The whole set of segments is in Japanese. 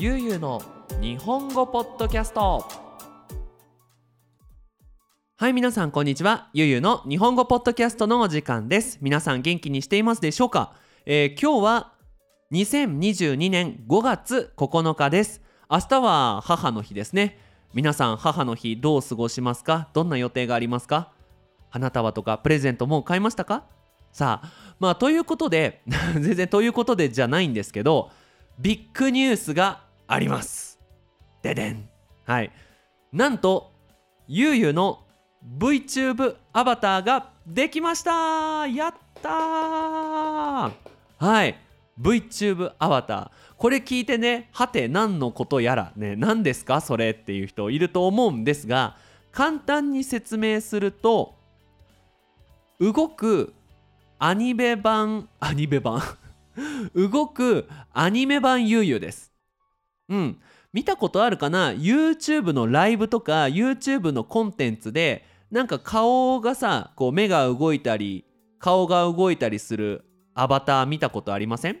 ゆうゆうの日本語ポッドキャスト。はい皆さんこんにちは。ゆうゆうの日本語ポッドキャストのお時間です。皆さん元気にしていますでしょうか、えー、今日は2022年5月9日です。明日は母の日ですね。皆さん母の日どう過ごしますか？どんな予定がありますか？花束とかプレゼントもう買いましたか？さあまあということで 全然ということでじゃないんですけどビッグニュースがあります。ででん。はい。なんとゆうゆうの VTube アバターができました。やったー。はい。VTube アバター。これ聞いてねはて何のことやらね何ですか？それっていう人いると思うんですが簡単に説明すると動くアニメ版アニメ版？動くアニメ版ゆうゆうです。うん。見たことあるかな？YouTube のライブとか YouTube のコンテンツでなんか顔がさこう目が動いたり顔が動いたりするアバター見たことありません？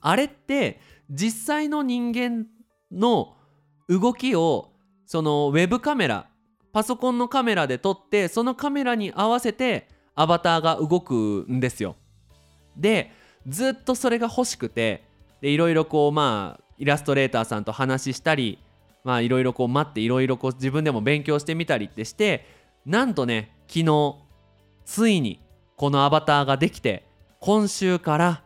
あれって実際の人間の動きをそのウェブカメラパソコンのカメラで撮ってそのカメラに合わせてアバターが動くんですよ。でずっとそれが欲しくてでいろいろこうまあイラストレーターさんと話したりまあいろいろこう待っていろいろこう自分でも勉強してみたりってしてなんとね昨日ついにこのアバターができて今週から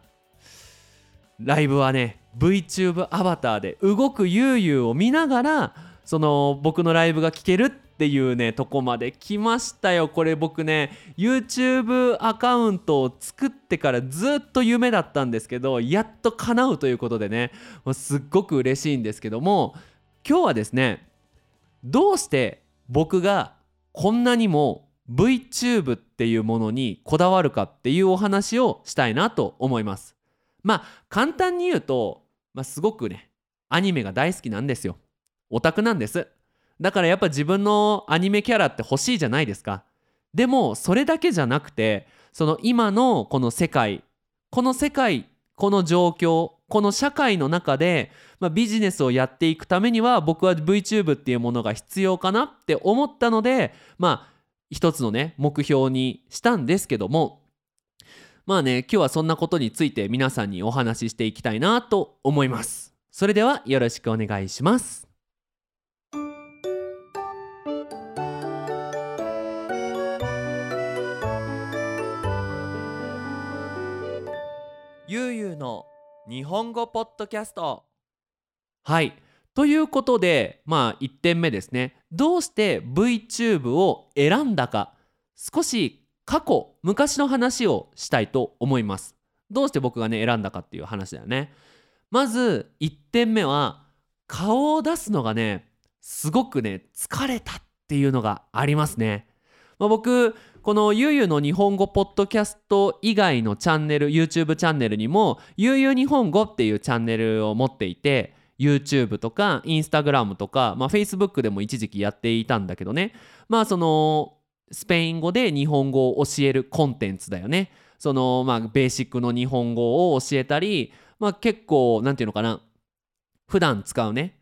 ライブはね VTube アバターで動くゆうゆうを見ながらその僕のライブが聴けるっていうねとこまで来ましたよ。これ僕ね YouTube アカウントを作ってからずっと夢だったんですけどやっと叶うということでねもうすっごく嬉しいんですけども今日はですねどうして僕がこんなにも VTube っていうものにこだわるかっていうお話をしたいなと思います。まあ簡単に言うと、まあ、すごくねアニメが大好きなんですよ。オタクなんです。だからやっぱ自分のアニメキャラって欲しいじゃないですか。でもそれだけじゃなくてその今のこの世界この世界この状況この社会の中で、まあ、ビジネスをやっていくためには僕は VTube っていうものが必要かなって思ったのでまあ一つのね目標にしたんですけども。まあね今日はそんなことについて皆さんにお話ししていきたいなと思います。それではよろしくお願いします。ゆうゆうの日本語ポッドキャスト。はい。ということでまあ1点目ですね。どうして VTube を選んだか少し過去昔の話をしたいと思います。どうして僕がね選んだかっていう話だよね。まず1点目は顔を出すのがねすごくね疲れたっていうのがありますね、まあ、僕このゆうゆうの日本語ポッドキャスト以外のチャンネル YouTube チャンネルにもゆうゆう日本語っていうチャンネルを持っていて YouTube とか Instagram とか、まあ、Facebook でも一時期やっていたんだけどね。まあそのスペイン語で日本語を教えるコンテンツだよね。そのまあベーシックの日本語を教えたりまあ結構なんていうのかな。普段使うね。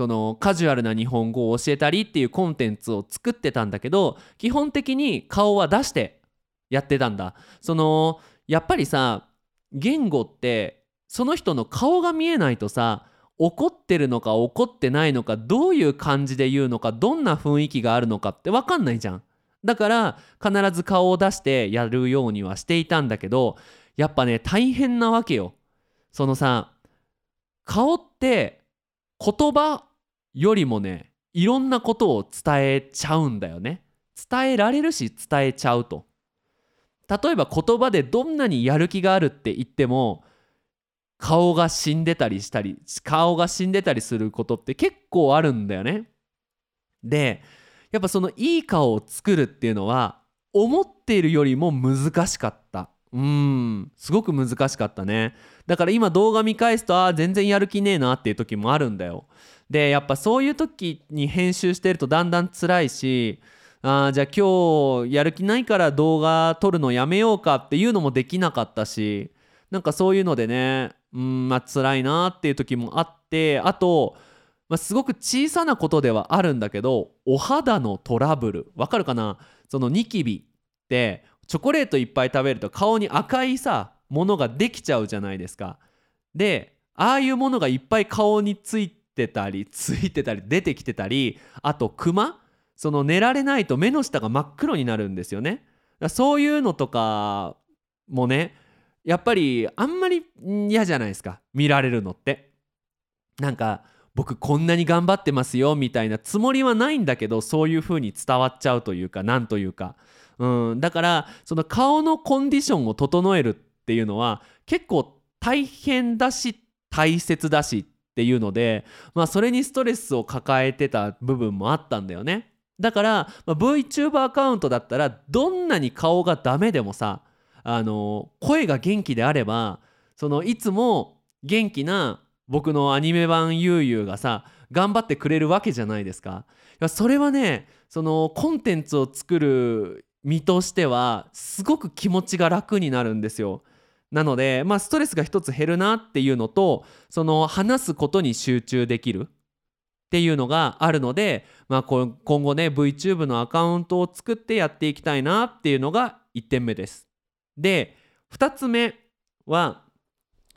そのカジュアルな日本語を教えたりっていうコンテンツを作ってたんだけど基本的に顔は出してやってたんだ。そのやっぱりさ言語ってその人の顔が見えないとさ怒ってるのか怒ってないのかどういう感じで言うのかどんな雰囲気があるのかって分かんないじゃん。だから必ず顔を出してやるようにはしていたんだけどやっぱね大変なわけよ。そのさ顔って言葉よりもねいろんなことを伝えちゃうんだよね。伝えられるし伝えちゃうと。例えば言葉でどんなにやる気があるって言っても顔が死んでたりしたり顔が死んでたりすることって結構あるんだよね。でやっぱそのいい顔を作るっていうのは思っているよりも難しかった。うんすごく難しかったね。だから今動画見返すとああ全然やる気ねえなっていう時もあるんだよ。でやっぱそういう時に編集してるとだんだん辛いしあじゃあ今日やる気ないから動画撮るのやめようかっていうのもできなかったしなんかそういうのでねうんまあ辛いなっていう時もあってあと、まあ、すごく小さなことではあるんだけどお肌のトラブル。わかるかな？そのニキビってチョコレートいっぱい食べると顔に赤いさものができちゃうじゃないですか。でああいうものがいっぱい顔についてたりついてたり出てきてたりあとクマその寝られないと目の下が真っ黒になるんですよね。そういうのとかもねやっぱりあんまり嫌じゃないですか見られるのってなんか僕こんなに頑張ってますよみたいなつもりはないんだけどそういう風に伝わっちゃうというかなんというか、うん、だからその顔のコンディションを整えるっていうのは結構大変だし大切だしっていうのでまあそれにストレスを抱えてた部分もあったんだよねだから、まあ、VTuber アカウントだったらどんなに顔がダメでもさあの声が元気であればそのいつも元気な僕のアニメ版ゆうゆうがさ頑張ってくれるわけじゃないですか。それはねそのコンテンツを作る身としてはすごく気持ちが楽になるんですよ。なのでまあストレスが一つ減るなっていうのとその話すことに集中できるっていうのがあるので、まあ、今後ね VTube のアカウントを作ってやっていきたいなっていうのが1点目です。で2つ目は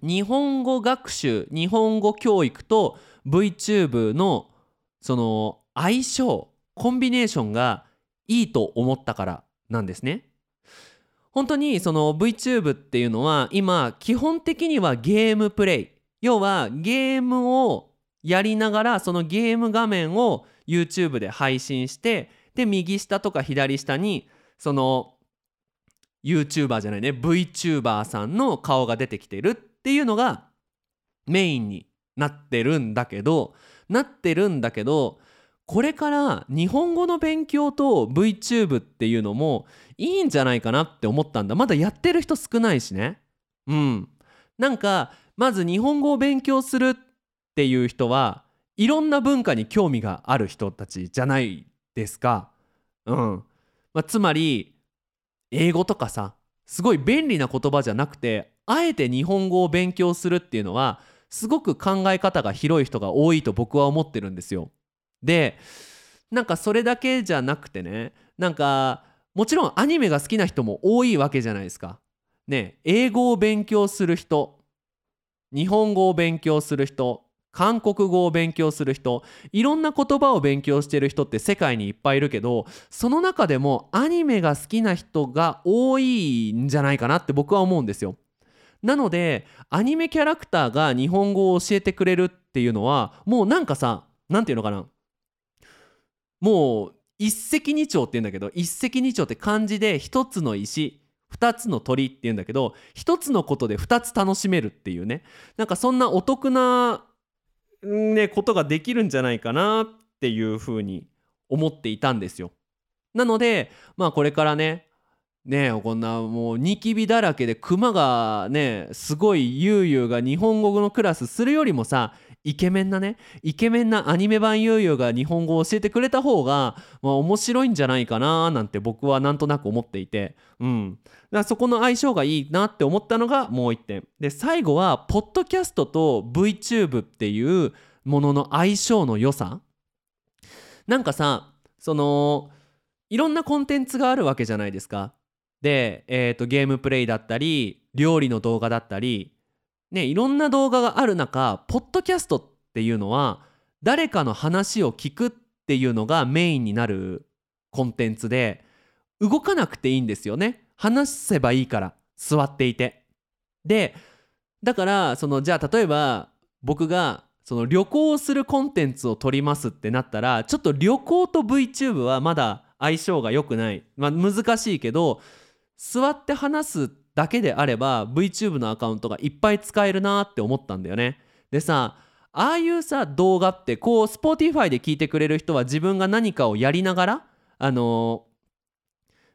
日本語学習日本語教育と VTube のその相性コンビネーションがいいと思ったからなんですね。本当にその VTube っていうのは今基本的にはゲームプレイ要はゲームをやりながらそのゲーム画面を YouTube で配信してで右下とか左下にその YouTuber じゃないね VTuber さんの顔が出てきてるっていうのがメインになってるんだけどなってるんだけどこれから日本語の勉強と VTube っていうのもいいんじゃないかなって思ったんだ。まだやってる人少ないしね。うん。なんかまず日本語を勉強するっていう人はいろんな文化に興味がある人たちじゃないですか。うん、まあ、つまり英語とかさすごい便利な言葉じゃなくてあえて日本語を勉強するっていうのはすごく考え方が広い人が多いと僕は思ってるんですよ。でなんかそれだけじゃなくてねなんかもちろんアニメが好きな人も多いわけじゃないですか。ね英語を勉強する人日本語を勉強する人韓国語を勉強する人いろんな言葉を勉強してる人って世界にいっぱいいるけどその中でもアニメが好きな人が多いんじゃないかなって僕は思うんですよ。なのでアニメキャラクターが日本語を教えてくれるっていうのはもうなんかさ何て言うのかなもう一石二鳥って言うんだけど一石二鳥って漢字で一つの石2つの鳥って言うんだけど1つのことで2つ楽しめるっていうねなんかそんなお得なね、ことができるんじゃないかなっていうふうに思っていたんですよ。なのでまあこれからねねこんなもうニキビだらけでクマがねすごいゆうゆうが日本語のクラスするよりもさイケメンなねイケメンなアニメ版ゆうゆうが日本語を教えてくれた方が、まあ、面白いんじゃないかななんて僕はなんとなく思っていて。うん。だからそこの相性がいいなって思ったのがもう一点。で最後はポッドキャストと VTube っていうものの相性の良さ。なんかさそのいろんなコンテンツがあるわけじゃないですか。で、えーとゲームプレイだったり料理の動画だったりね、いろんな動画がある中ポッドキャストっていうのは誰かの話を聞くっていうのがメインになるコンテンツで動かなくていいんですよね。話せばいいから座っていて。でだからそのじゃあ例えば僕がその旅行をするコンテンツを撮りますってなったらちょっと旅行と VTube はまだ相性が良くない、まあ、難しいけど座って話すだけであれば VTube のアカウントがいっぱい使えるなって思ったんだよね。でさああいうさ動画ってこう Spotify で聞いてくれる人は自分が何かをやりながらあの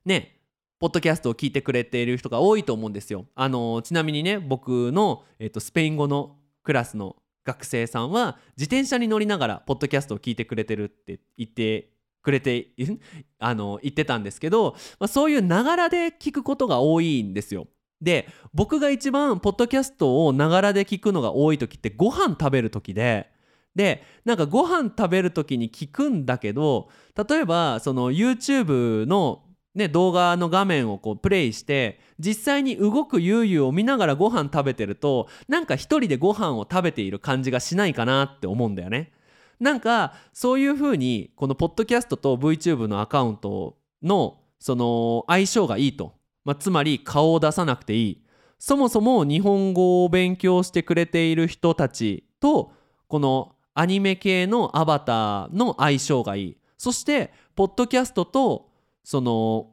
ー、ねポッドキャストを聞いてくれている人が多いと思うんですよ。あのー、ちなみにね僕の、えーと、スペイン語のクラスの学生さんは自転車に乗りながらポッドキャストを聞いてくれてるって言ってくれて あの言ってたんですけど、まあ、そういうながらで聞くことが多いんですよ。で僕が一番ポッドキャストをながらで聞くのが多い時ってご飯食べる時ででなんかご飯食べる時に聞くんだけど例えばその YouTube の、ね、動画の画面をこうプレイして実際に動くゆうゆうを見ながらご飯食べてるとなんか一人でご飯を食べている感じがしないかなって思うんだよね。なんかそういう風にこのポッドキャストと VTube のアカウントのその相性がいいと、まあ、つまり顔を出さなくていい。そもそも日本語を勉強してくれている人たちとこのアニメ系のアバターの相性がいい。そしてポッドキャストとその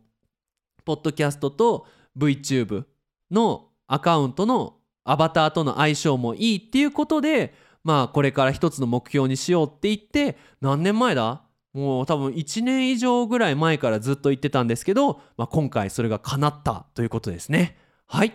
ポッドキャストと VTube のアカウントのアバターとの相性もいいっていうことでまあこれから一つの目標にしようって言って何年前だ？もう多分1年以上ぐらい前からずっと言ってたんですけど、まあ、今回それが叶ったということですね。はい。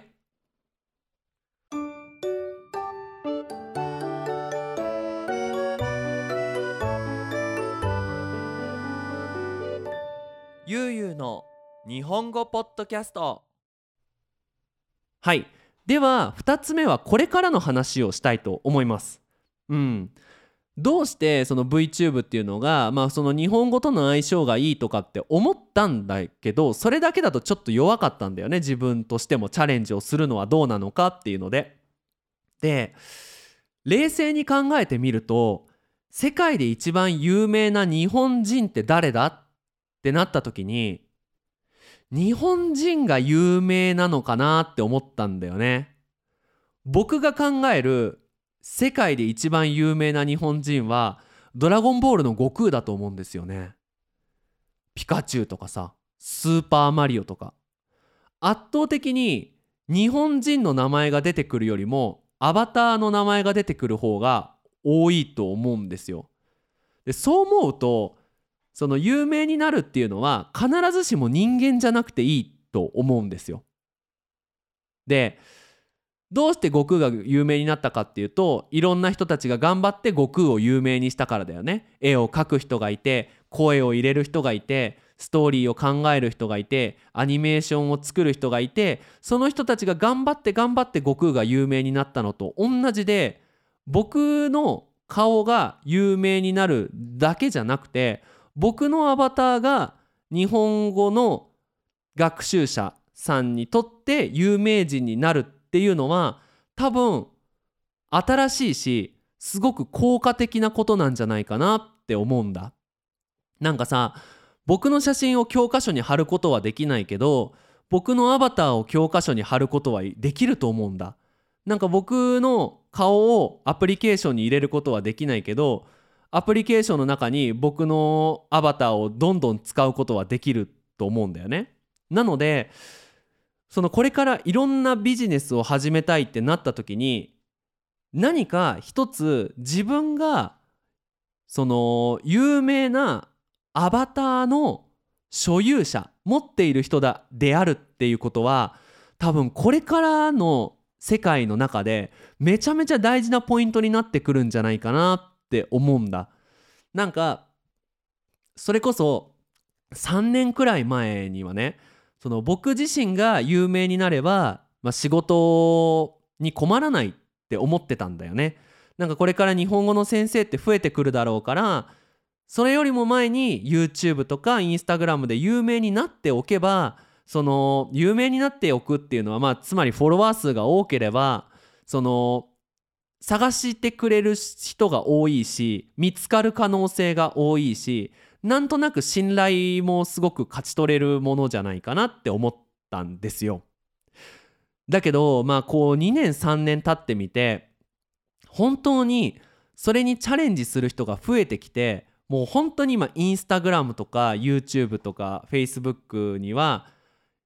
ゆうゆうの日本語ポッドキャスト。はい。では2つ目はこれからの話をしたいと思いますうんどうしてその VTube っていうのが、まあ、その日本語との相性がいいとかって思ったんだけどそれだけだとちょっと弱かったんだよね自分としてもチャレンジをするのはどうなのかっていうので。で冷静に考えてみると世界で一番有名な日本人って誰だってなった時に日本人が有名なのかなって思ったんだよね。僕が考える世界で一番有名な日本人はドラゴンボールの悟空だと思うんですよね。ピカチュウとかさスーパーマリオとか圧倒的に日本人の名前が出てくるよりもアバターの名前が出てくる方が多いと思うんですよ。でそう思うとその有名になるっていうのは必ずしも人間じゃなくていいと思うんですよ。でどうして悟空が有名になったかっていうといろんな人たちが頑張って悟空を有名にしたからだよね。絵を描く人がいて声を入れる人がいてストーリーを考える人がいてアニメーションを作る人がいてその人たちが頑張って頑張って悟空が有名になったのと同じで僕の顔が有名になるだけじゃなくて僕のアバターが日本語の学習者さんにとって有名人になるってっていうのは多分新しいしすごく効果的なことなんじゃないかなって思うんだ。なんかさ僕の写真を教科書に貼ることはできないけど僕のアバターを教科書に貼ることはできると思うんだ。なんか僕の顔をアプリケーションに入れることはできないけどアプリケーションの中に僕のアバターをどんどん使うことはできると思うんだよね。なのでそのこれからいろんなビジネスを始めたいってなった時に何か一つ自分がその有名なアバターの所有者持っている人だであるっていうことは多分これからの世界の中でめちゃめちゃ大事なポイントになってくるんじゃないかなって思うんだ。なんかそれこそ3年くらい前にはねその僕自身が有名になれば、まあ、仕事に困らないって思ってたんだよね。なんかこれから日本語の先生って増えてくるだろうからそれよりも前に YouTube とか Instagram で有名になっておけばその有名になっておくっていうのはまあつまりフォロワー数が多ければその探してくれる人が多いし見つかる可能性が多いしなんとなく信頼もすごく勝ち取れるものじゃないかなって思ったんですよ。だけどまあこう2年3年経ってみて本当にそれにチャレンジする人が増えてきてもう本当に今インスタグラムとか YouTube とか Facebook には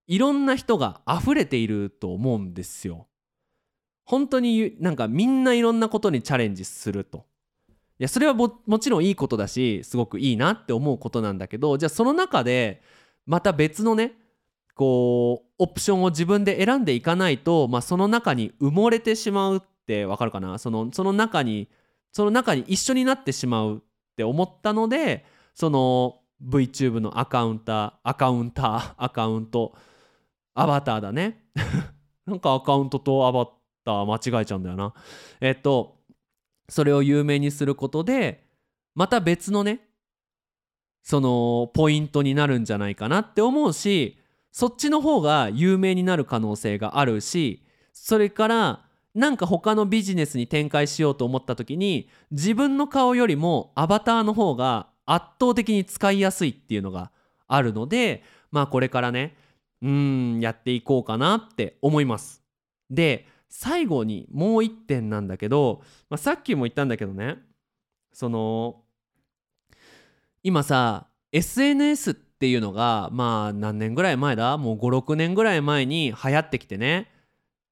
いろんな人が溢れていると思うんですよ。本当になんかみんないろんなことにチャレンジすると。いやそれはもちろんいいことだしすごくいいなって思うことなんだけどじゃあその中でまた別のねこうオプションを自分で選んでいかないと、まあ、その中に埋もれてしまうってわかるかな？そのその中にその中に一緒になってしまうって思ったのでその VTube のアカウンターアカウンターアカウントアバターだね。なんかアカウントとアバター間違えちゃうんだよな。えっとそれを有名にすることでまた別のねそのポイントになるんじゃないかなって思うしそっちの方が有名になる可能性があるしそれからなんか他のビジネスに展開しようと思った時に自分の顔よりもアバターの方が圧倒的に使いやすいっていうのがあるのでまあこれからねうんやっていこうかなって思います。で最後にもう一点なんだけど、まあ、さっきも言ったんだけどね。その今さ SNS っていうのがまあ何年ぐらい前だ？もう56年ぐらい前に流行ってきてね。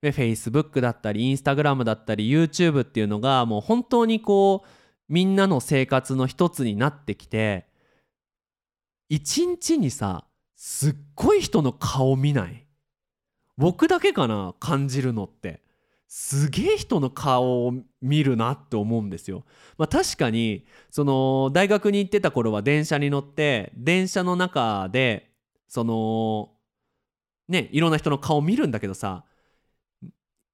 で Facebook だったり Instagram だったり YouTube っていうのがもう本当にこうみんなの生活の一つになってきて一日にさすっごい人の顔見ない？僕だけかな？感じるのって。すげえ人の顔を見るなって思うんですよ。まあ、確かにその大学に行ってた頃は電車に乗って電車の中でそのねいろんな人の顔見るんだけどさ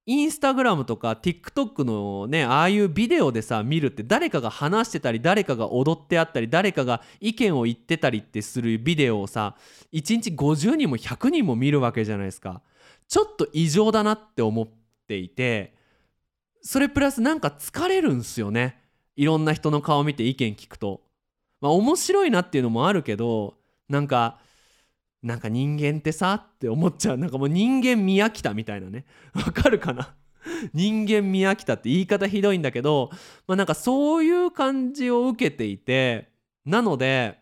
インスタグラムとか TikTok のねああいうビデオでさ見るって誰かが話してたり誰かが踊ってあったり誰かが意見を言ってたりってするビデオをさ1日50人も100人も見るわけじゃないですかちょっと異常だなって思っていてそれプラスなんか疲れるんすよね。いろんな人の顔見て意見聞くと。まあ面白いなっていうのもあるけどなんかなんか人間ってさって思っちゃう。なんかもう人間見飽きたみたいなね。わかるかな？人間見飽きたって言い方ひどいんだけど、まあ、なんかそういう感じを受けていてなので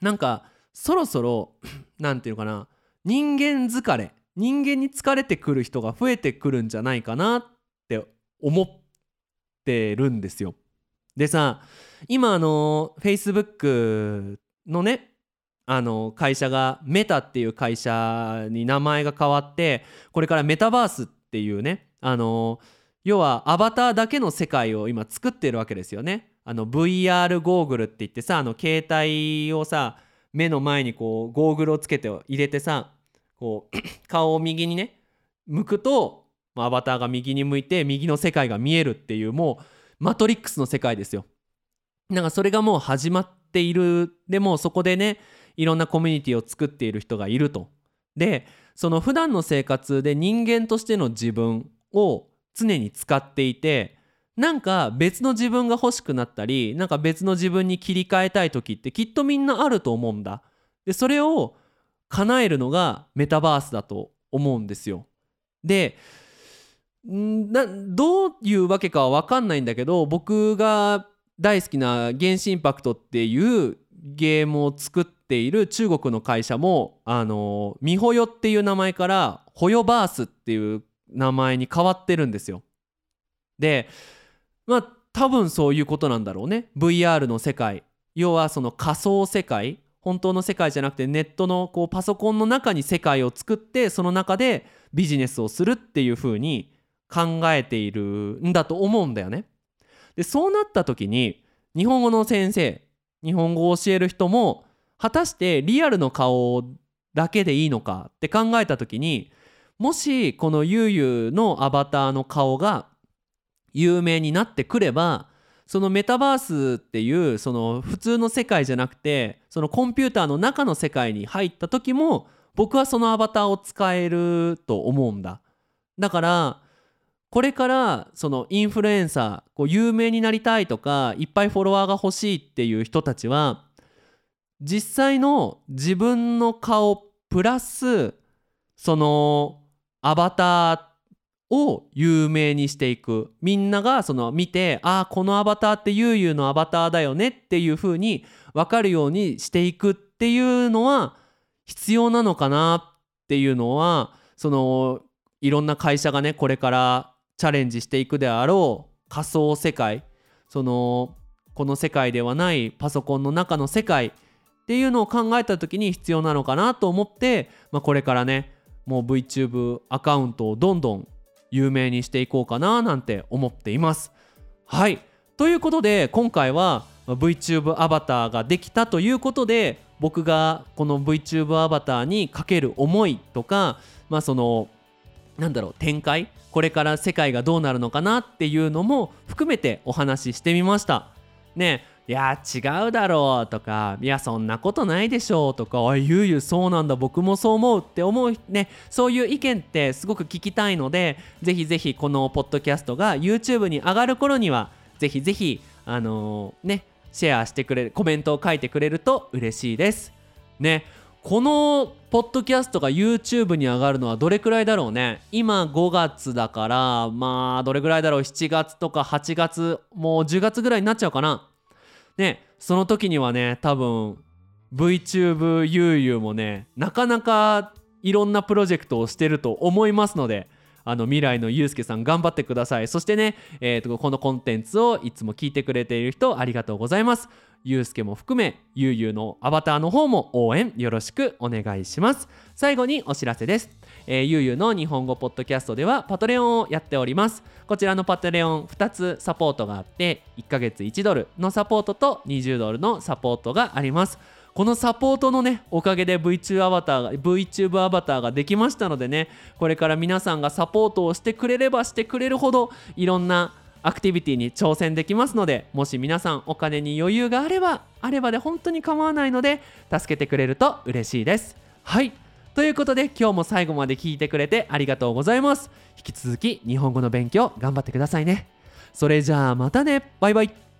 なんかそろそろ何て言うのかな？人間疲れ人間に疲れてくる人が増えてくるんじゃないかなって思ってるんですよ。でさ今あの Facebook のねあの会社がメタっていう会社に名前が変わってこれからメタバースっていうねあの要はアバターだけの世界を今作ってるわけですよね。あの VR ゴーグルって言ってさあの携帯をさ目の前にこうゴーグルをつけて入れてさこう 顔を右にね向くとアバターが右に向いて右の世界が見えるっていうもうマトリックスの世界ですよ。なんかそれがもう始まっているでもそこでねいろんなコミュニティを作っている人がいると。でその普段の生活で人間としての自分を常に使っていてなんか別の自分が欲しくなったりなんか別の自分に切り替えたい時ってきっとみんなあると思うんだ。でそれを叶えるのがメタバースだと思うんですよ。でなどういうわけかは分かんないんだけど僕が大好きな「原神インパクト」っていうゲームを作っている中国の会社もあのミホヨっていう名前からホヨバースっていう名前に変わってるんですよ。でまあ多分そういうことなんだろうね VR の世界要はその仮想世界本当の世界じゃなくてネットのこうパソコンの中に世界を作ってその中でビジネスをするっていう風に考えているんだと思うんだよね。でそうなった時に日本語の先生日本語を教える人も果たしてリアルの顔だけでいいのかって考えた時にもしこのゆうゆうのアバターの顔が有名になってくればそのメタバースっていうその普通の世界じゃなくてそのコンピューターの中の世界に入った時も僕はそのアバターを使えると思うんだ。だからこれからそのインフルエンサーこう有名になりたいとかいっぱいフォロワーが欲しいっていう人たちは実際の自分の顔プラスそのアバターを有名にしていく。みんながその見てああこのアバターってゆうゆうのアバターだよねっていう風に分かるようにしていくっていうのは必要なのかなっていうのはそのいろんな会社がねこれからチャレンジしていくであろう。仮想世界。そのこの世界ではないパソコンの中の世界っていうのを考えた時に必要なのかなと思って、まあ、これからねもう VTube アカウントをどんどん有名にしていこうかななんて思っています。はい。ということで今回は VTube アバターができたということで僕がこの VTube アバターにかける思いとか、まあ、そのなんだろう展開これから世界がどうなるのかなっていうのも含めてお話ししてみました。ね。いや違うだろうとかいやそんなことないでしょうとかあゆうゆうそうなんだ僕もそう思うって思うね。そういう意見ってすごく聞きたいのでぜひぜひこのポッドキャストが YouTube に上がる頃にはぜひぜひあのー、ねシェアしてくれるコメントを書いてくれると嬉しいです。ねこのポッドキャストが YouTube に上がるのはどれくらいだろうね？今5月だからまあどれくらいだろう？7月とか8月もう10月ぐらいになっちゃうかな？ねその時にはね多分 VTube ゆうゆうもねなかなかいろんなプロジェクトをしてると思いますのであの未来のゆうすけさん頑張ってください。そしてね、えーと、このコンテンツをいつも聞いてくれている人ありがとうございます。ゆうすけも含めゆうゆうのアバターの方も応援よろしくお願いします。最後にお知らせです、えー、ゆうゆうの日本語ポッドキャストではパトレオンをやっております。こちらのパトレオン2つサポートがあって1ヶ月1ドルのサポートと20ドルのサポートがあります。このサポートのねおかげで VTuber アバターが VTube アバターができましたのでねこれから皆さんがサポートをしてくれればしてくれるほどいろんなアクティビティに挑戦できますのでもし皆さんお金に余裕があればあればで本当に構わないので助けてくれると嬉しいです。はい。ということで今日も最後まで聞いてくれてありがとうございます。引き続き日本語の勉強頑張ってくださいね。それじゃあまたね。バイバイ。